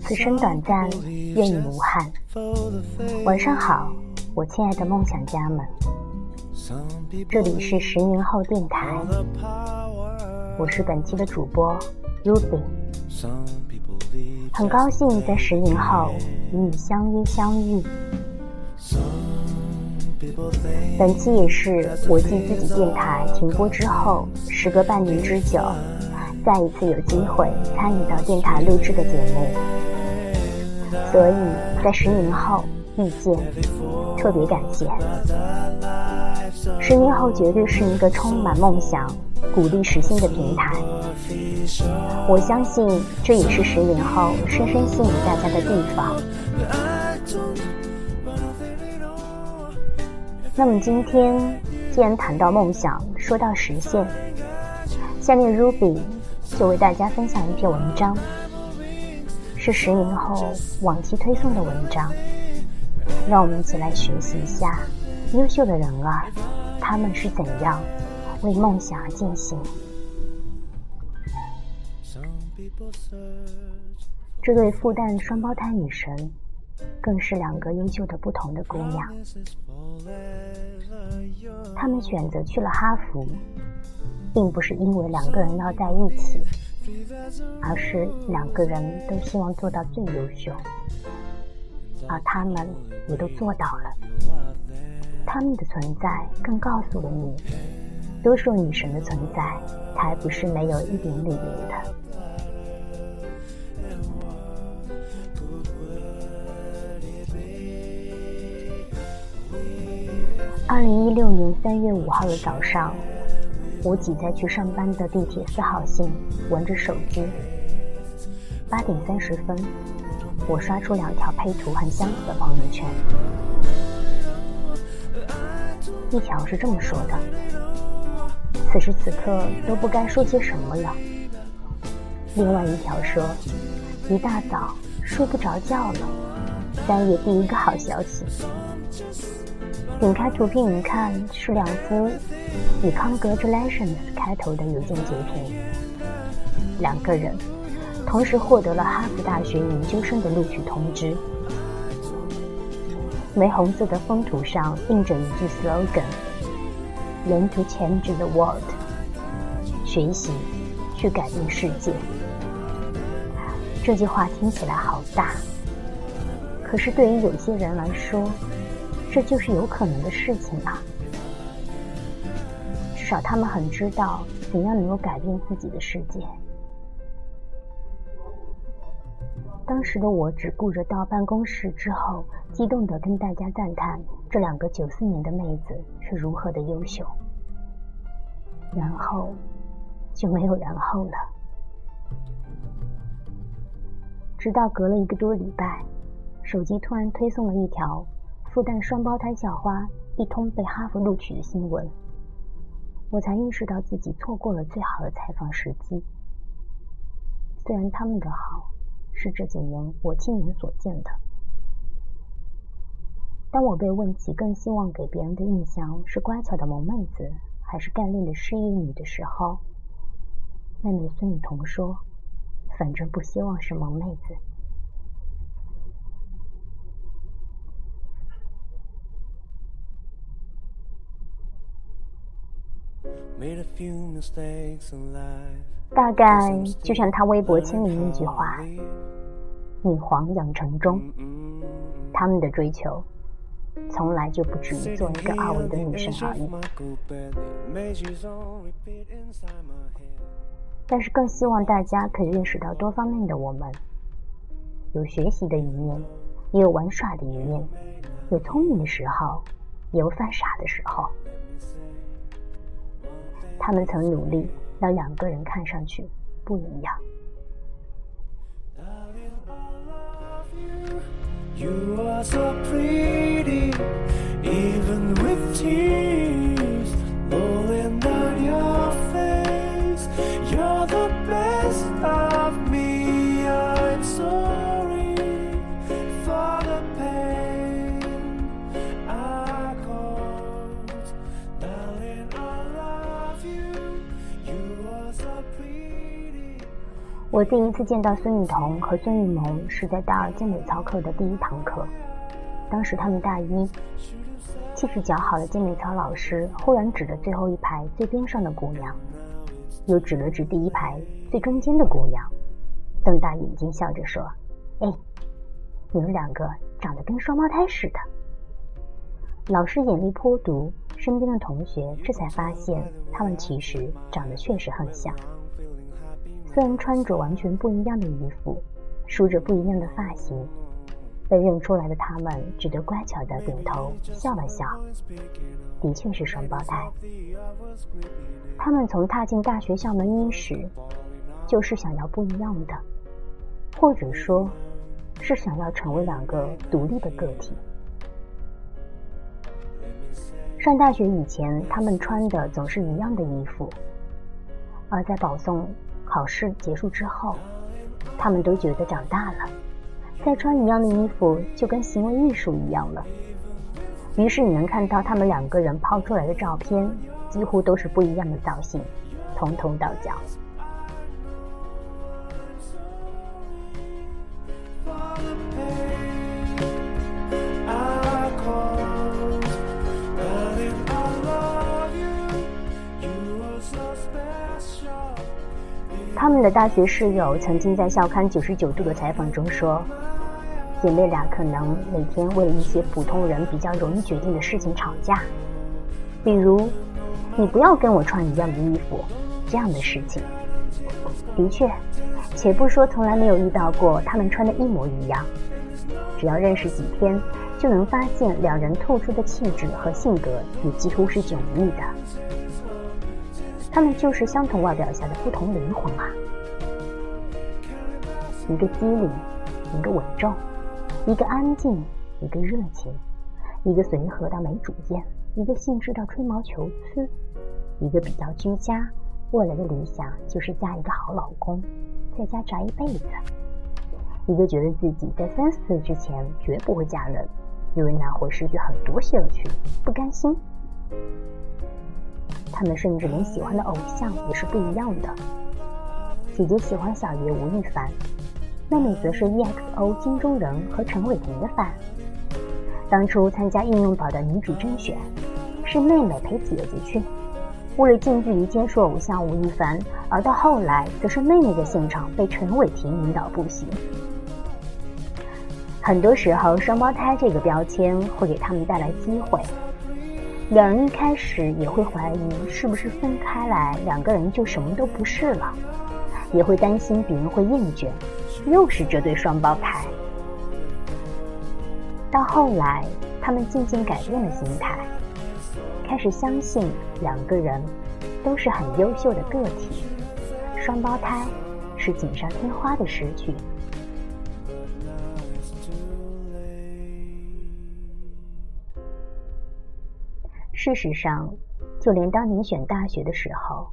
此生短暂愿你无憾。晚上好我亲爱的梦想家们。这里是十年后电台我是本期的主播 Ruby，很高兴在十年后与你相约相遇。本期也是我继自己电台停播之后，时隔半年之久，再一次有机会参与到电台录制的节目，所以在十年后遇见，特别感谢。十年后绝对是一个充满梦想、鼓励实现的平台。我相信这也是十年后深深吸引大家的地方。那么今天既然谈到梦想，说到实现，下面 Ruby 就为大家分享一篇文章，是十年后往期推送的文章，让我们一起来学习一下优秀的人儿，他们是怎样为梦想而践行。这对复旦双胞胎女神，更是两个优秀的不同的姑娘。this is forever young. 她们选择去了哈佛，并不是因为两个人要在一起，而是两个人都希望做到最优秀，而他们也都做到了。他们的存在更告诉了你，多数女神的存在才不是没有一点理由的。二零一六年三月五号的早上，我挤在去上班的地铁四号线，玩着手机。八点三十分，我刷出两条配图很相似的朋友圈。一条是这么说的：“此时此刻都不该说些什么了。”另外一条说：“一大早睡不着觉了，三月第一个好消息。”点开图片一看，是两幅以 “Congratulations” 开头的邮件截屏。两个人同时获得了哈佛大学研究生的录取通知。玫红色的封图上印着一句 slogan：“Learn to change the world。”学习，去改变世界。这句话听起来好大，可是对于有些人来说，这就是有可能的事情啊。至少他们很知道怎样能够改变自己的世界。当时的我只顾着到办公室之后，激动地跟大家赞叹这两个九四年的妹子是如何的优秀，然后就没有然后了。直到隔了一个多礼拜，手机突然推送了一条复旦双胞胎校花一通被哈佛录取的新闻，我才意识到自己错过了最好的采访时机。虽然他们的好是这几年我亲眼所见的，当我被问起更希望给别人的印象是乖巧的萌妹子，还是干练的失业女的时候，妹妹孙雨桐说：“反正不希望是萌妹子。”大概就像他微博签名那句话：“女皇养成中。”他们的追求，从来就不止于做一个二维的女生而已。但是更希望大家可以认识到多方面的我们，有学习的一面，也有玩耍的一面，有聪明的时候，也有犯傻的时候。他们曾努力让两个人看上去不一样。我第一次见到孙雨桐和孙雨萌是在大二健美操课的第一堂课，当时他们大一，气质姣好的健美操老师忽然指着最后一排最边上的姑娘，又指了指第一排最中间的姑娘，瞪大眼睛笑着说：“哎，你们两个长得跟双胞胎似的。”老师眼力颇毒，身边的同学这才发现他们其实长得确实很像。虽然穿着完全不一样的衣服，梳着不一样的发型，被认出来的他们只得乖巧的点头笑了笑，的确是双胞胎。他们从踏进大学校门一时，就是想要不一样的，或者说，是想要成为两个独立的个体。上大学以前，他们穿的总是一样的衣服，而在保送。考试结束之后，他们都觉得长大了，再穿一样的衣服就跟行为艺术一样了。于是你能看到他们两个人抛出来的照片，几乎都是不一样的造型，从头到脚。的大学室友曾经在校刊九十九度的采访中说：“姐妹俩可能每天为了一些普通人比较容易决定的事情吵架，比如‘你不要跟我穿一样的衣服’这样的事情。的确，且不说从来没有遇到过他们穿的一模一样，只要认识几天，就能发现两人透出的气质和性格也几乎是迥异的。”他们就是相同外表下的不同灵魂啊！一个机灵，一个稳重；一个安静，一个热情；一个随和到没主见，一个兴致到吹毛求疵；一个比较居家，未来的理想就是嫁一个好老公，在家宅一辈子；一个觉得自己在三十岁之前绝不会嫁人，因为那会失去很多兴趣，不甘心。他们甚至连喜欢的偶像也是不一样的。姐姐喜欢小爷吴亦凡，妹妹则是 EXO 金钟仁和陈伟霆的范。当初参加应用宝的女主甄选，是妹妹陪姐姐去，为了近距离接触偶像吴亦凡；而到后来，则是妹妹在现场被陈伟霆引导步行。很多时候，双胞胎这个标签会给他们带来机会。两人一开始也会怀疑是不是分开来，两个人就什么都不是了，也会担心别人会厌倦，又是这对双胞胎。到后来，他们渐渐改变了心态，开始相信两个人都是很优秀的个体，双胞胎是锦上添花的失去。事实上，就连当年选大学的时候，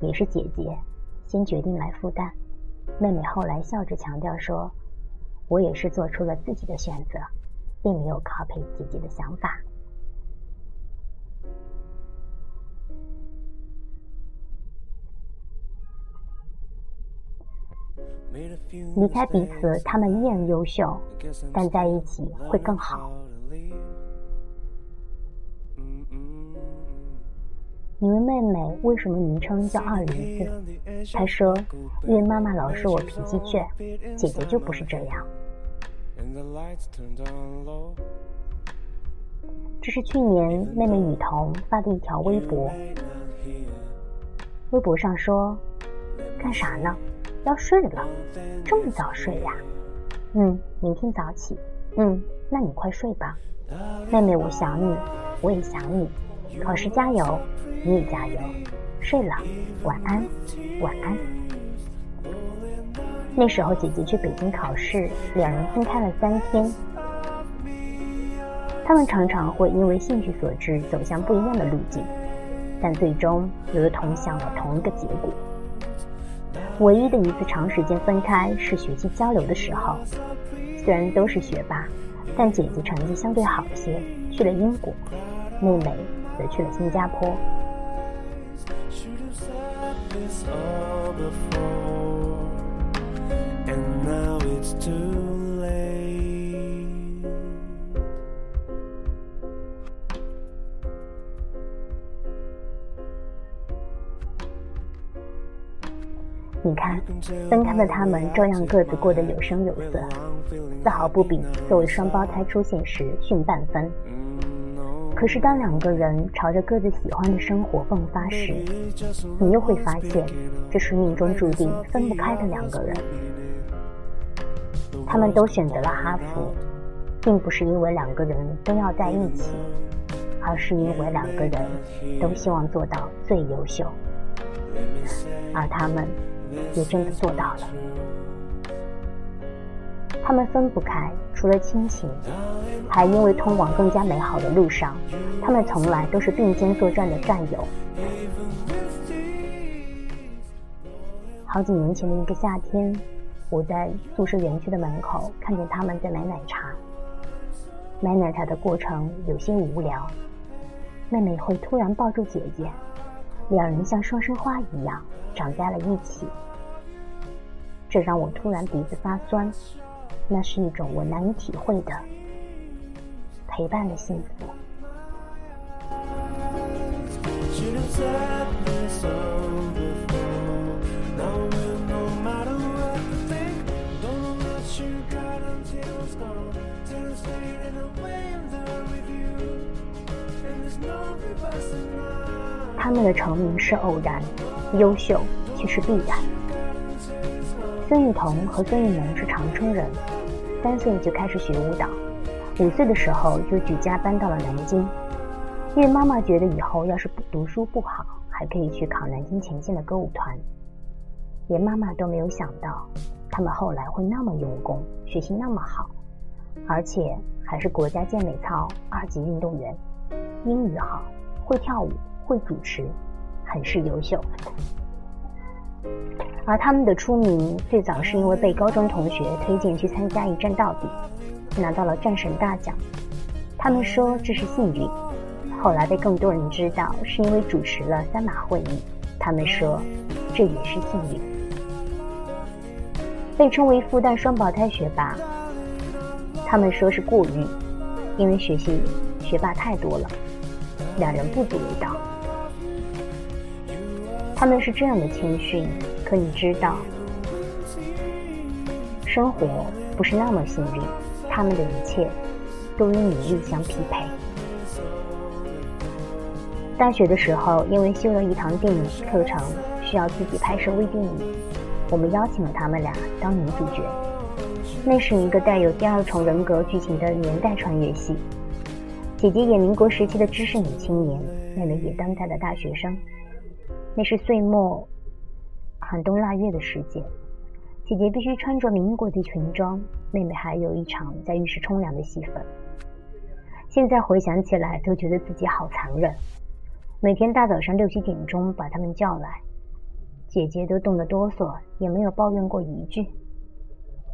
也是姐姐先决定来复旦，妹妹后来笑着强调说：“我也是做出了自己的选择，并没有 copy 姐姐的想法。”离开彼此，他们依然优秀，但在一起会更好。你问妹妹为什么昵称叫二梨子？她说：“因为妈妈老说我脾气倔，姐姐就不是这样。”这是去年妹妹雨桐发的一条微博。微博上说：“干啥呢？要睡了？这么早睡呀？嗯，明天早起。嗯，那你快睡吧。妹妹，我想你，我也想你。考试加油！”你也加油，睡了，晚安，晚安。那时候姐姐去北京考试，两人分开了三天。他们常常会因为兴趣所致走向不一样的路径，但最终又同向了同一个结果。唯一的一次长时间分开是学习交流的时候，虽然都是学霸，但姐姐成绩相对好些，去了英国，妹妹则去了新加坡。你看，分开的他们照样各自过得有声有色，丝毫不比作为双胞胎出现时逊半分。可是当两个人朝着各自喜欢的生活迸发时，你又会发现，这是命中注定分不开的两个人。他们都选择了哈佛，并不是因为两个人都要在一起，而是因为两个人都希望做到最优秀，而他们。也真的做到了。他们分不开，除了亲情，还因为通往更加美好的路上，他们从来都是并肩作战的战友。好几年前的一个夏天，我在宿舍园区的门口看见他们在买奶茶。买奶茶的过程有些无聊，妹妹会突然抱住姐姐，两人像双生花一样长在了一起。这让我突然鼻子发酸，那是一种我难以体会的陪伴的幸福。他们的成名是偶然，优秀却是必然。孙雨桐和孙雨萌是长春人，三岁就开始学舞蹈，五岁的时候就举家搬到了南京，因为妈妈觉得以后要是不读书不好，还可以去考南京前线的歌舞团。连妈妈都没有想到，他们后来会那么用功，学习那么好，而且还是国家健美操二级运动员，英语好，会跳舞，会主持，很是优秀。而他们的出名最早是因为被高中同学推荐去参加一战到底，拿到了战神大奖。他们说这是幸运，后来被更多人知道是因为主持了三马会议。他们说这也是幸运。被称为复旦双胞胎学霸，他们说是过誉，因为学习学霸太多了，两人不足为道。他们是这样的谦逊，可你知道，生活不是那么幸运，他们的一切都与努力相匹配。大学的时候，因为修了一堂电影课程，需要自己拍摄微电影，我们邀请了他们俩当女主角。那是一个带有第二重人格剧情的年代穿越戏，姐姐演民国时期的知识女青年，妹妹演当代的大学生。那是岁末寒冬腊月的时节，姐姐必须穿着民国的裙装，妹妹还有一场在浴室冲凉的戏份。现在回想起来，都觉得自己好残忍。每天大早上六七点钟把他们叫来，姐姐都冻得哆嗦，也没有抱怨过一句。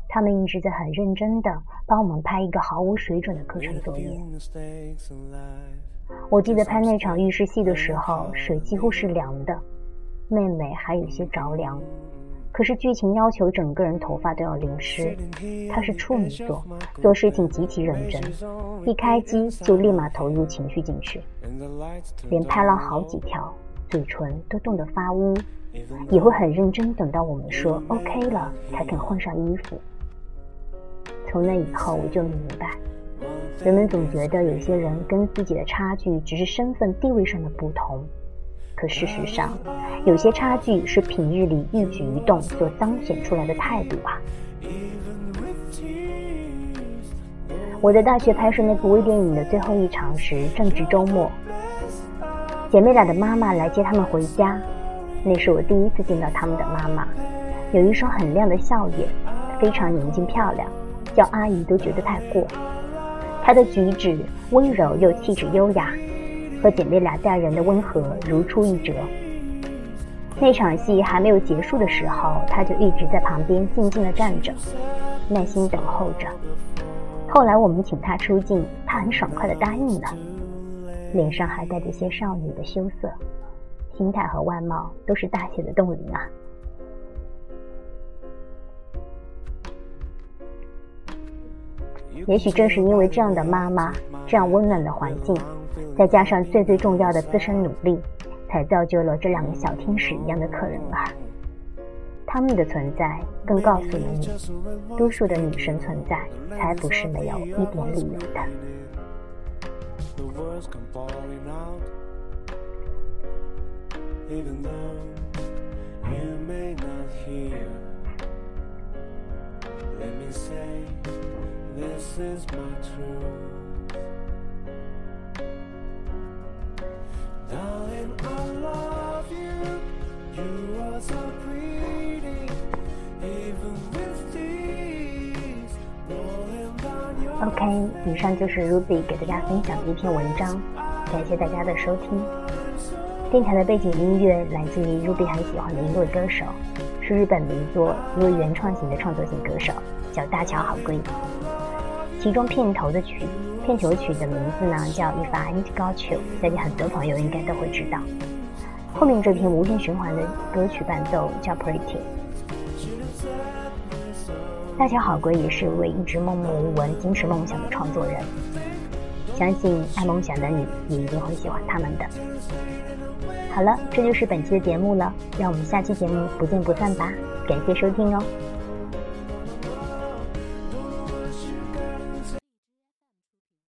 他们一直在很认真的帮我们拍一个毫无水准的课程作业。我记得拍那场浴室戏的时候，水几乎是凉的，妹妹还有些着凉。可是剧情要求整个人头发都要淋湿，她是处女座，做事情极其认真，一开机就立马投入情绪进去，连拍了好几条，嘴唇都冻得发乌，也会很认真，等到我们说 OK 了才肯换上衣服。从那以后，我就明白。人们总觉得有些人跟自己的差距只是身份地位上的不同，可事实上，有些差距是平日里一举一动所彰显出来的态度啊。我在大学拍摄那部微电影的最后一场时，正值周末，姐妹俩的妈妈来接她们回家。那是我第一次见到她们的妈妈，有一双很亮的笑眼，非常年轻漂亮，叫阿姨都觉得太过。她的举止温柔又气质优雅，和姐妹俩待人的温和如出一辙。那场戏还没有结束的时候，她就一直在旁边静静地站着，耐心等候着。后来我们请她出镜，她很爽快地答应了，脸上还带着些少女的羞涩，心态和外貌都是大写的冻龄啊。也许正是因为这样的妈妈，这样温暖的环境，再加上最最重要的自身努力，才造就了这两个小天使一样的客人吧。他们的存在更告诉了你，多数的女生存在才不是没有一点理由的。OK，以上就是 Ruby 给大家分享的一篇文章，感谢大家的收听。电台的背景音乐来自于 Ruby 很喜欢的一位歌手，是日本的一座一位原创型的创作型歌手，叫大桥好贵。其中片头的曲，片头曲的名字呢叫 If I Ain't Got You，相信很多朋友应该都会知道。后面这篇无限循环的歌曲伴奏叫 Pretty。大乔好鬼也是一位一直默默无闻、坚持梦想的创作人，相信爱梦想的你也一定会喜欢他们的。好了，这就是本期的节目了，让我们下期节目不见不散吧！感谢收听哦。